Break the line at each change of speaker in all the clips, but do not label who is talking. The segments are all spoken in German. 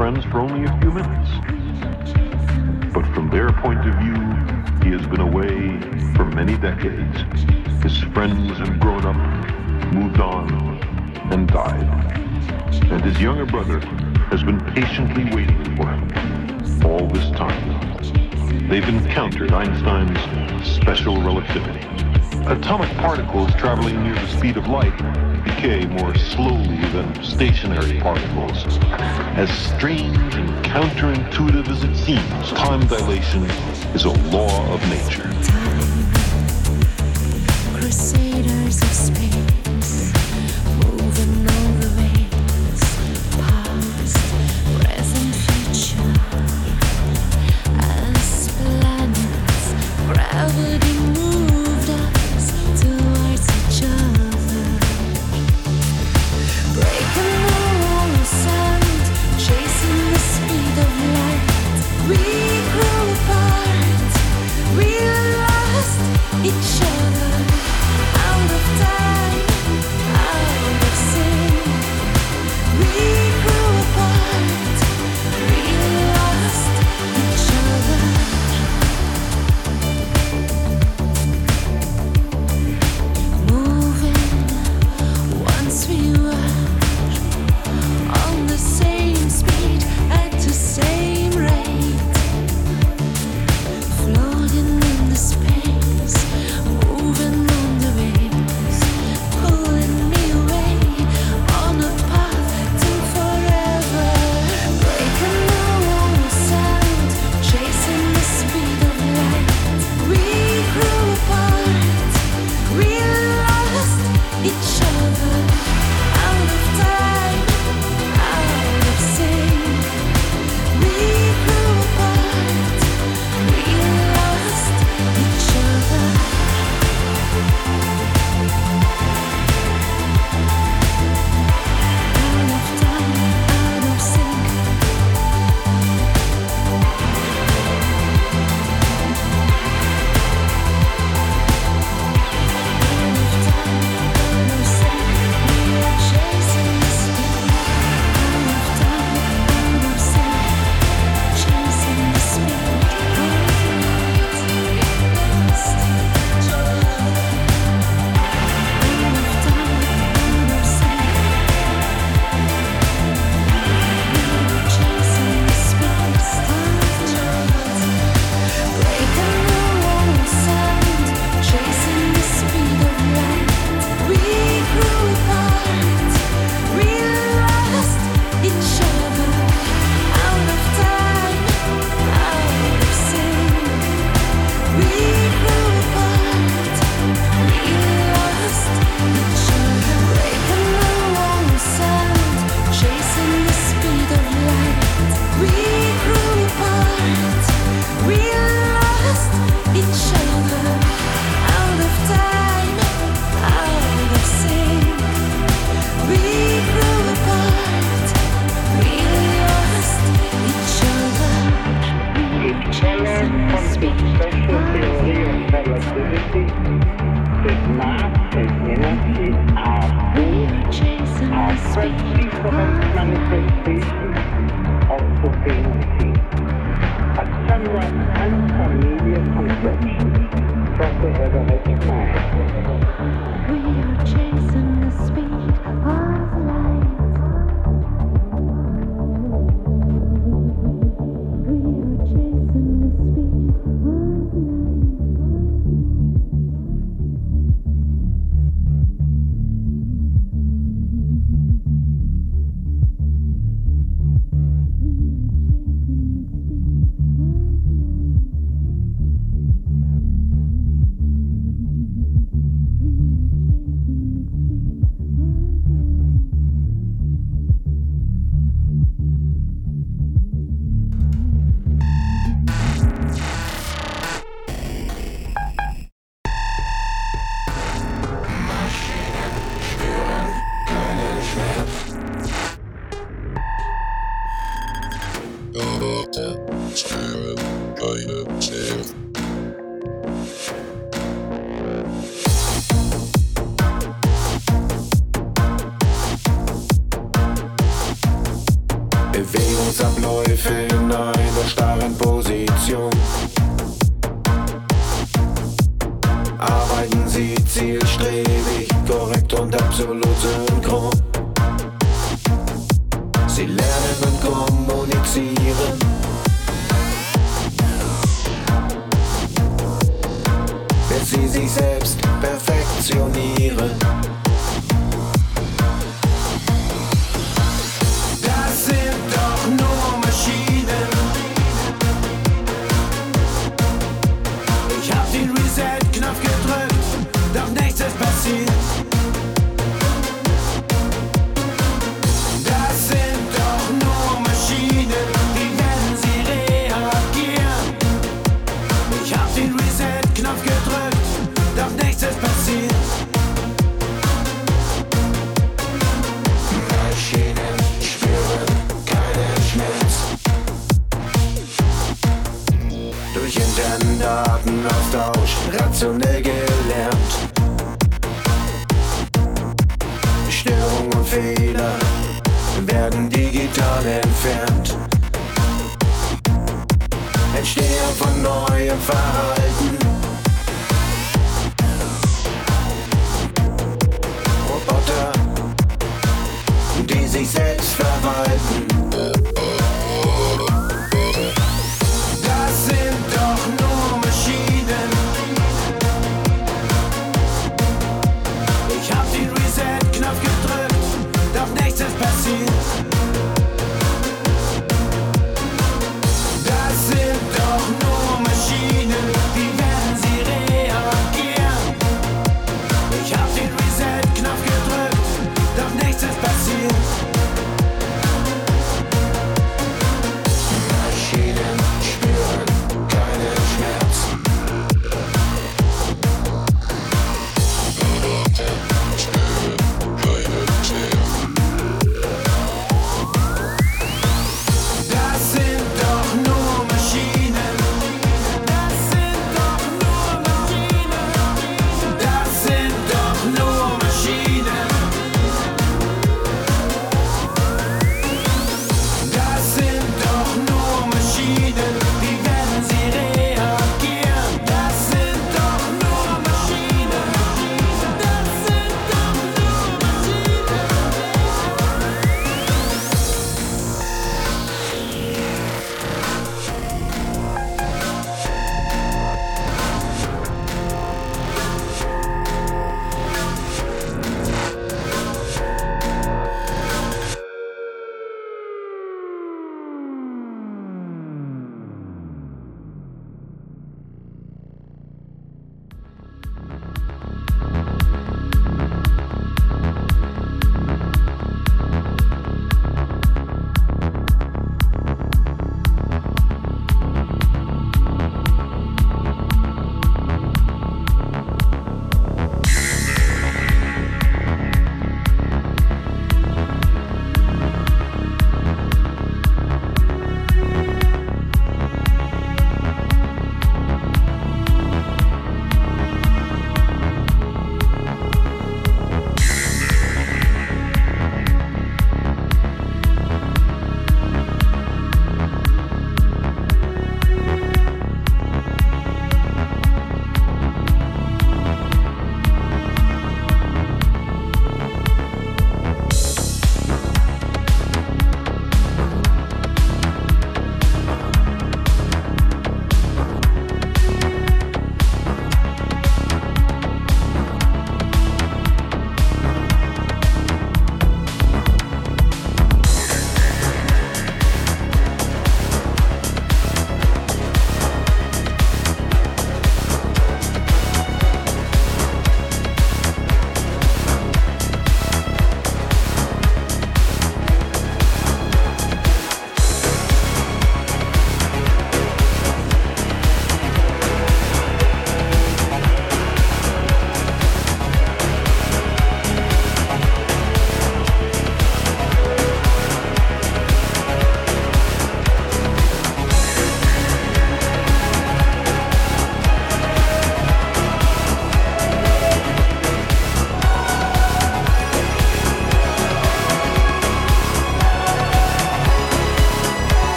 friends for only a few minutes. But from their point of view, he has been away for many decades. His friends have grown up, moved on, and died. And his younger brother has been patiently waiting for him all this time. They've encountered Einstein's special relativity. Atomic particles traveling near the speed of light decay more slowly than stationary particles. As strange and counterintuitive as it seems, time dilation is a law of nature.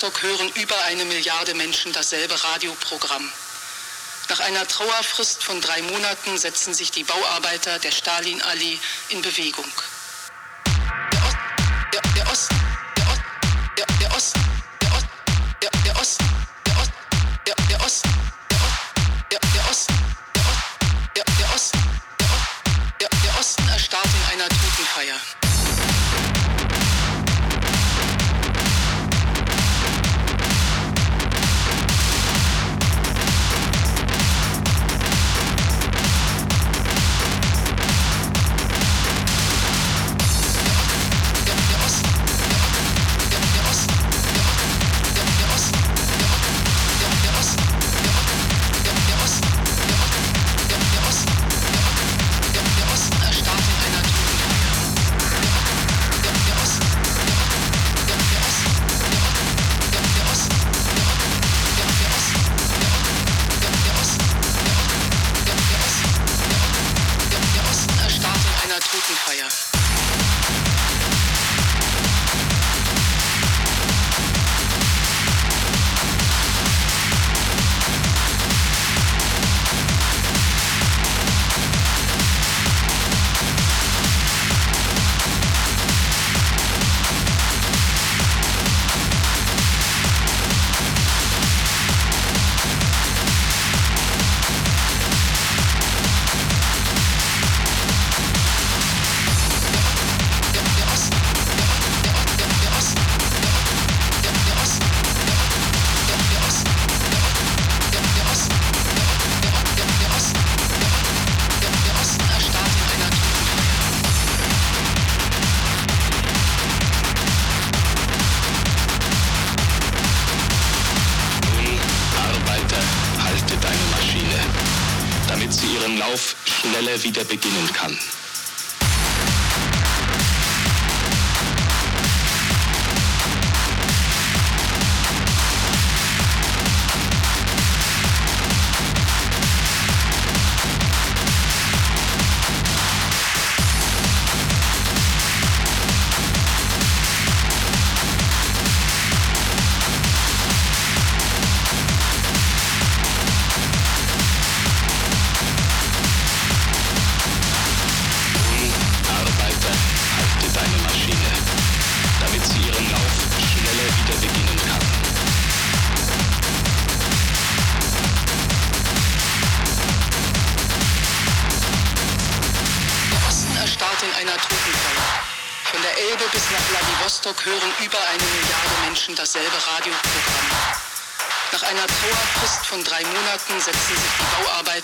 Rostock hören über eine Milliarde Menschen dasselbe Radioprogramm. Nach einer Trauerfrist von drei Monaten setzen sich die Bauarbeiter der Stalinallee in Bewegung.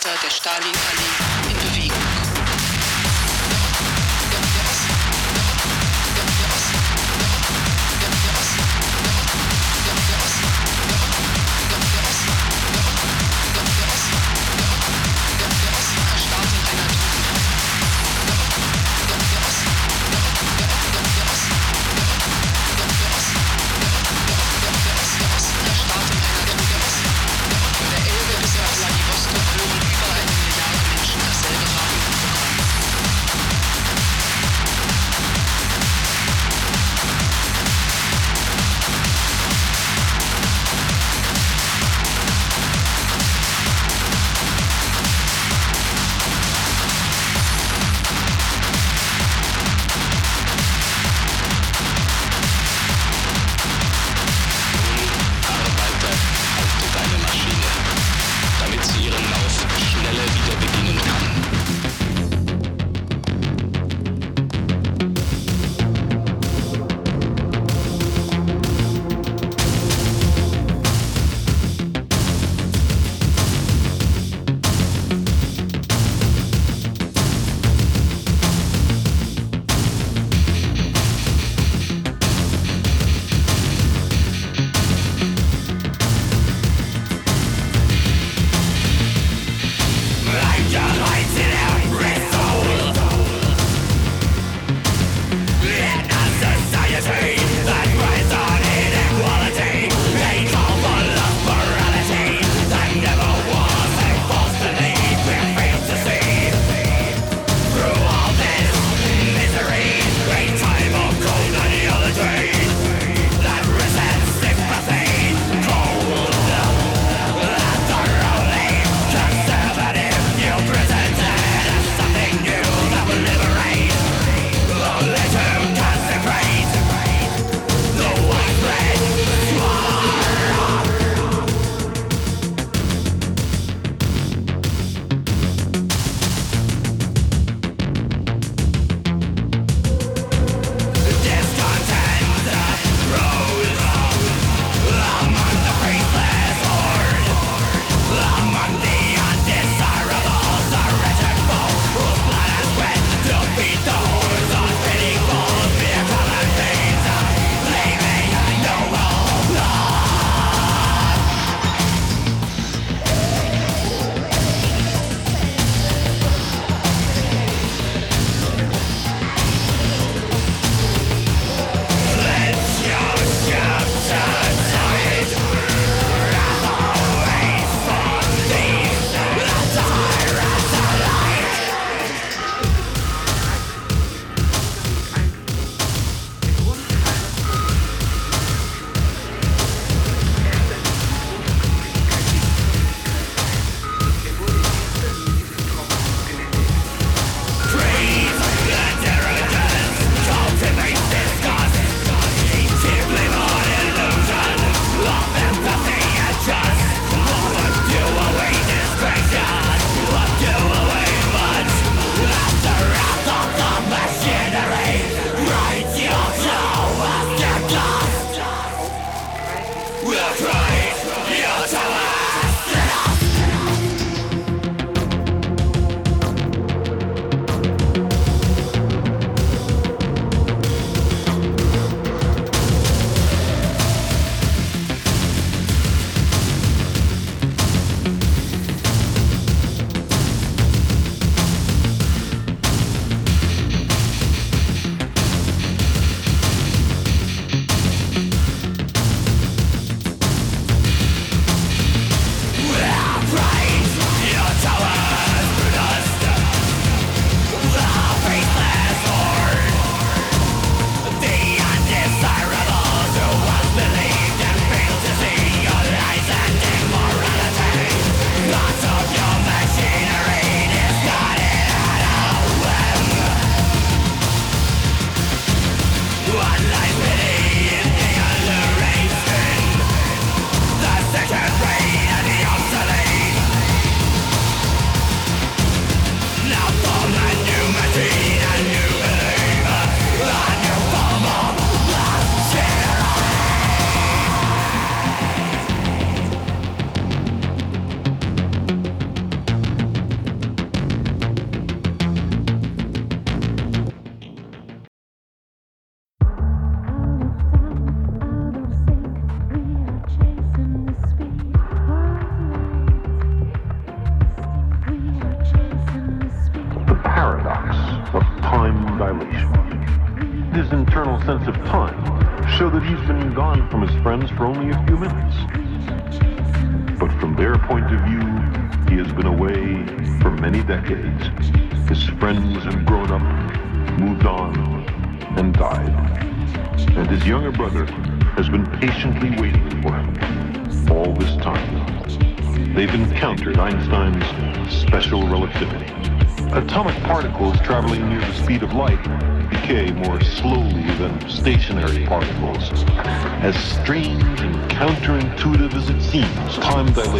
Arbeiter
der Stalinallee in Bewegung.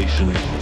Nation.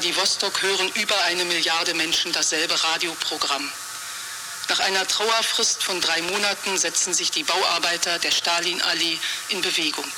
Vladivostok hören über eine Milliarde Menschen dasselbe
Radioprogramm. Nach einer Trauerfrist von drei Monaten setzen sich die Bauarbeiter der Stalinallee in Bewegung.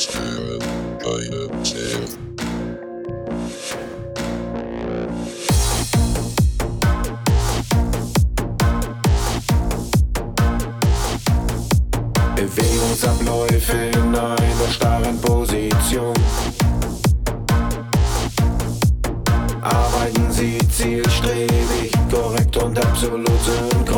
Scheren, keine Zähne.
Bewegungsabläufe in einer starren Position. Arbeiten Sie zielstrebig, korrekt und absolut synchron.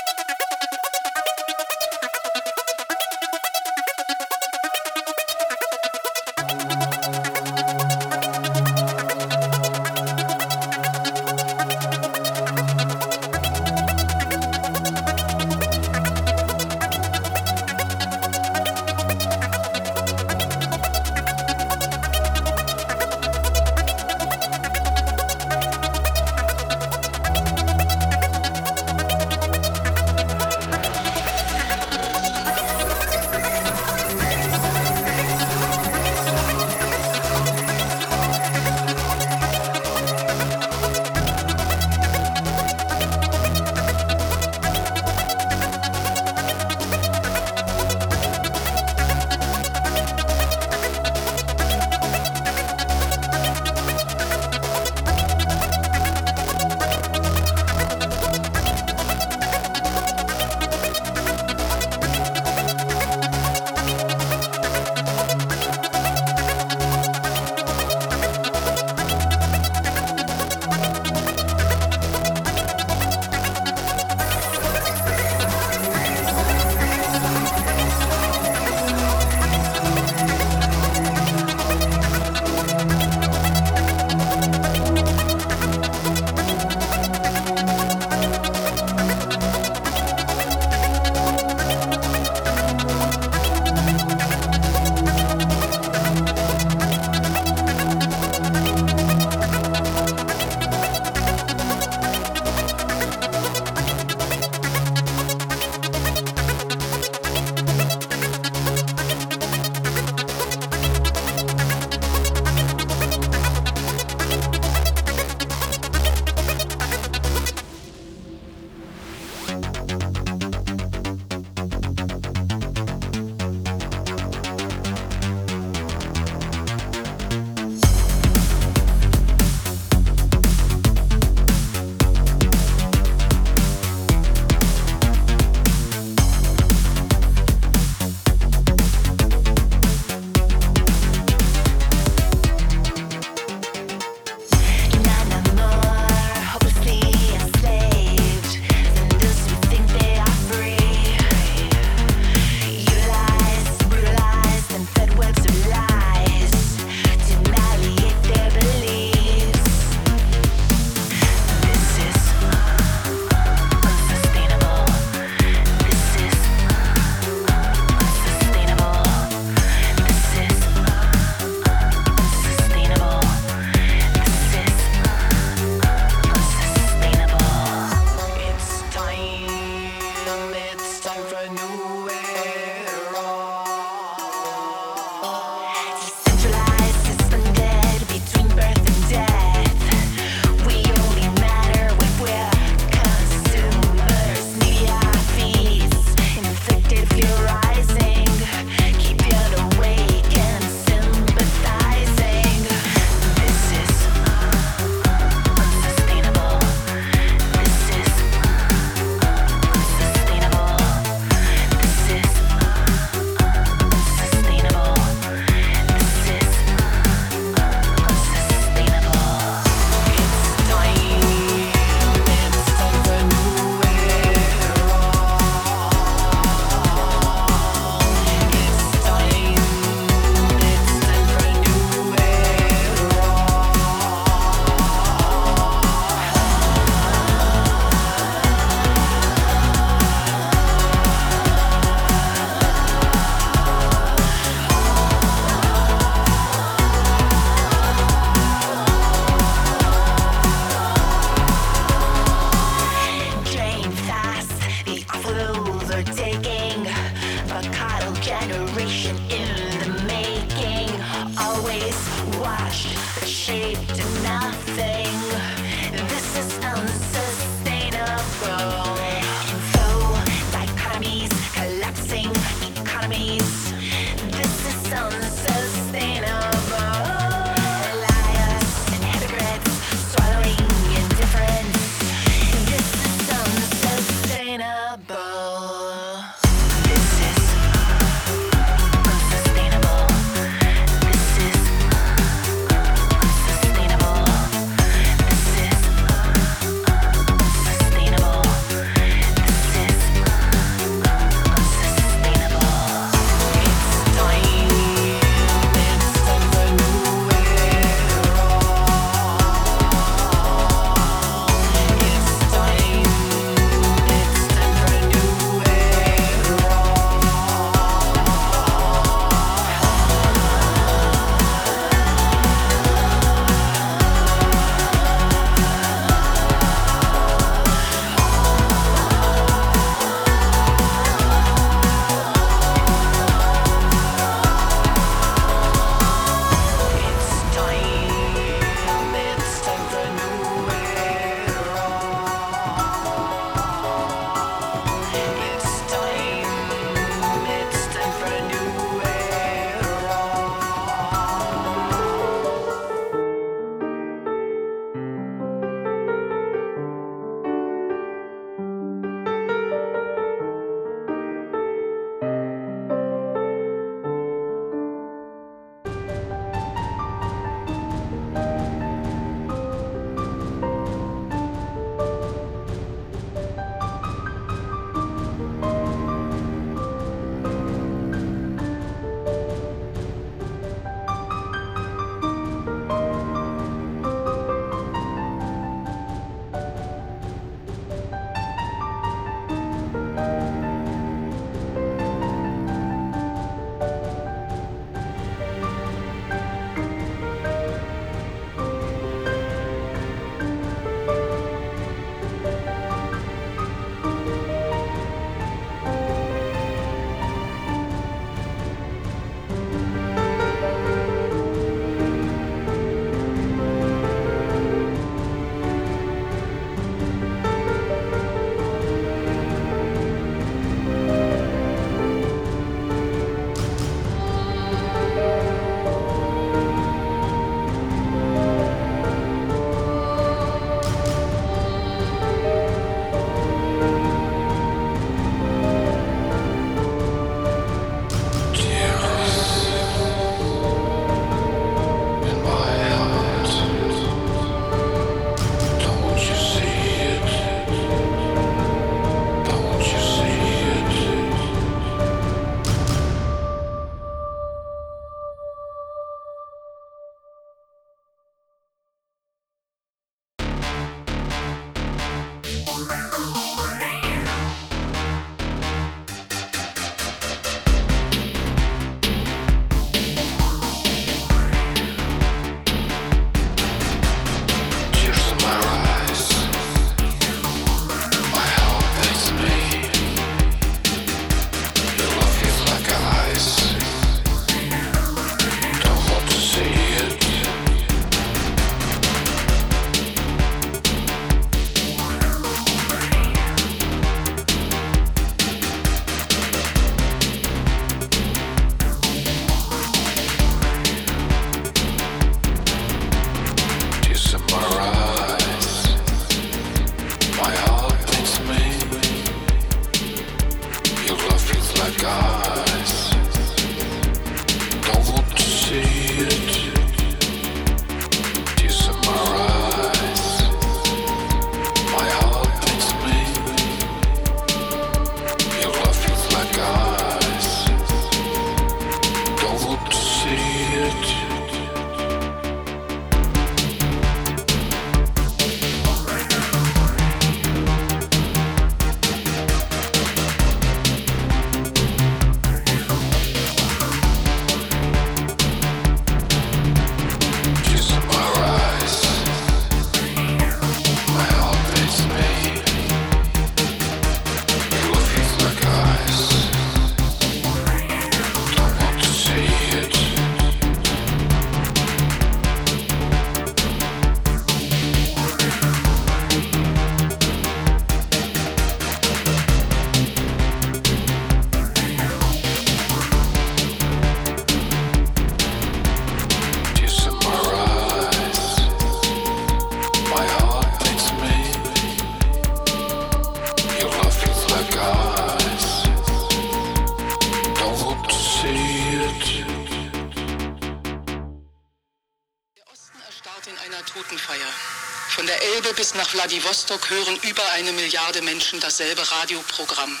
Vladivostok hören über eine Milliarde Menschen dasselbe Radioprogramm.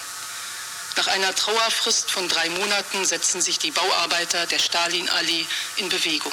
Nach einer Trauerfrist von drei Monaten setzen sich die Bauarbeiter der Stalinallee in Bewegung.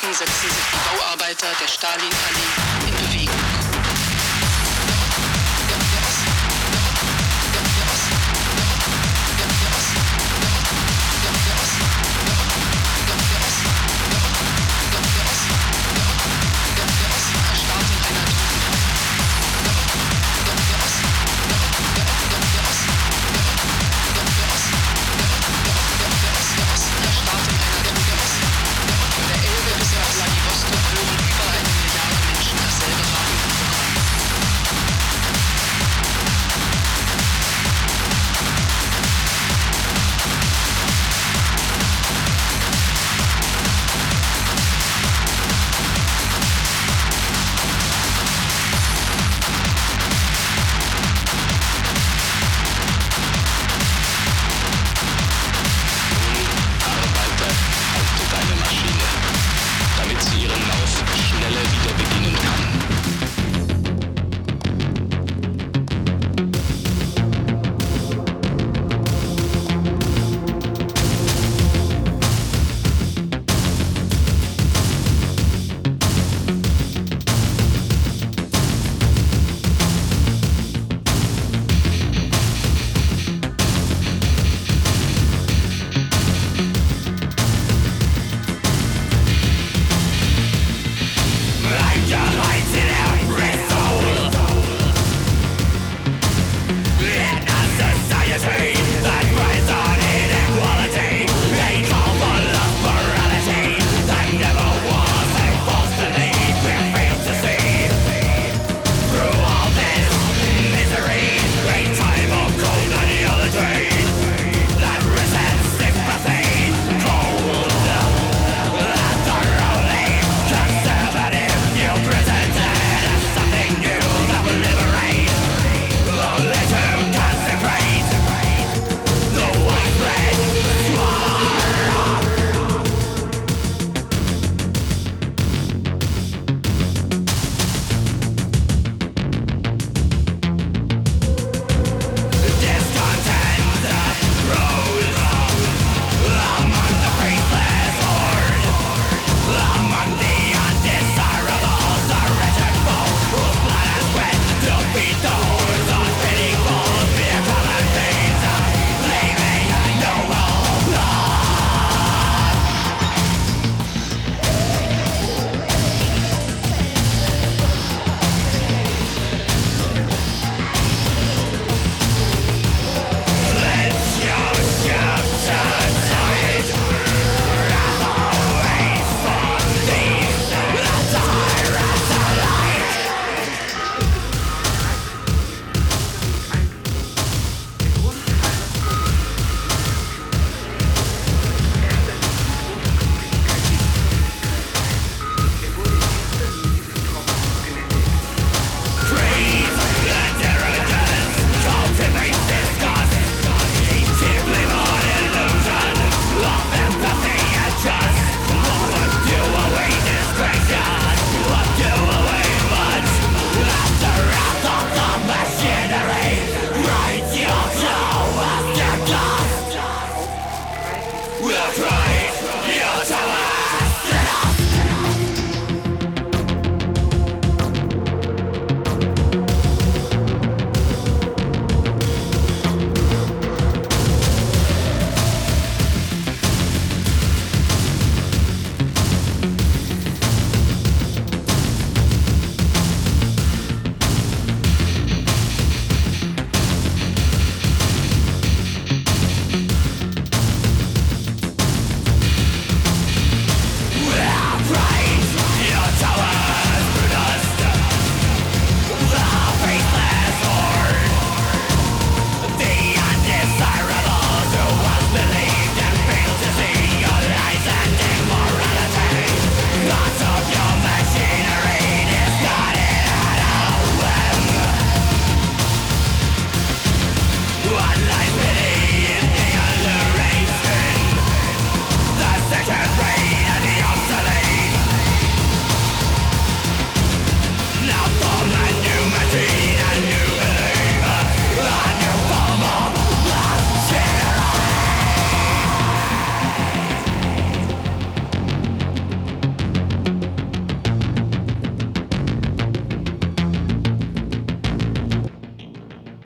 letzten setzten sich die Bauarbeiter der Stalin-Allee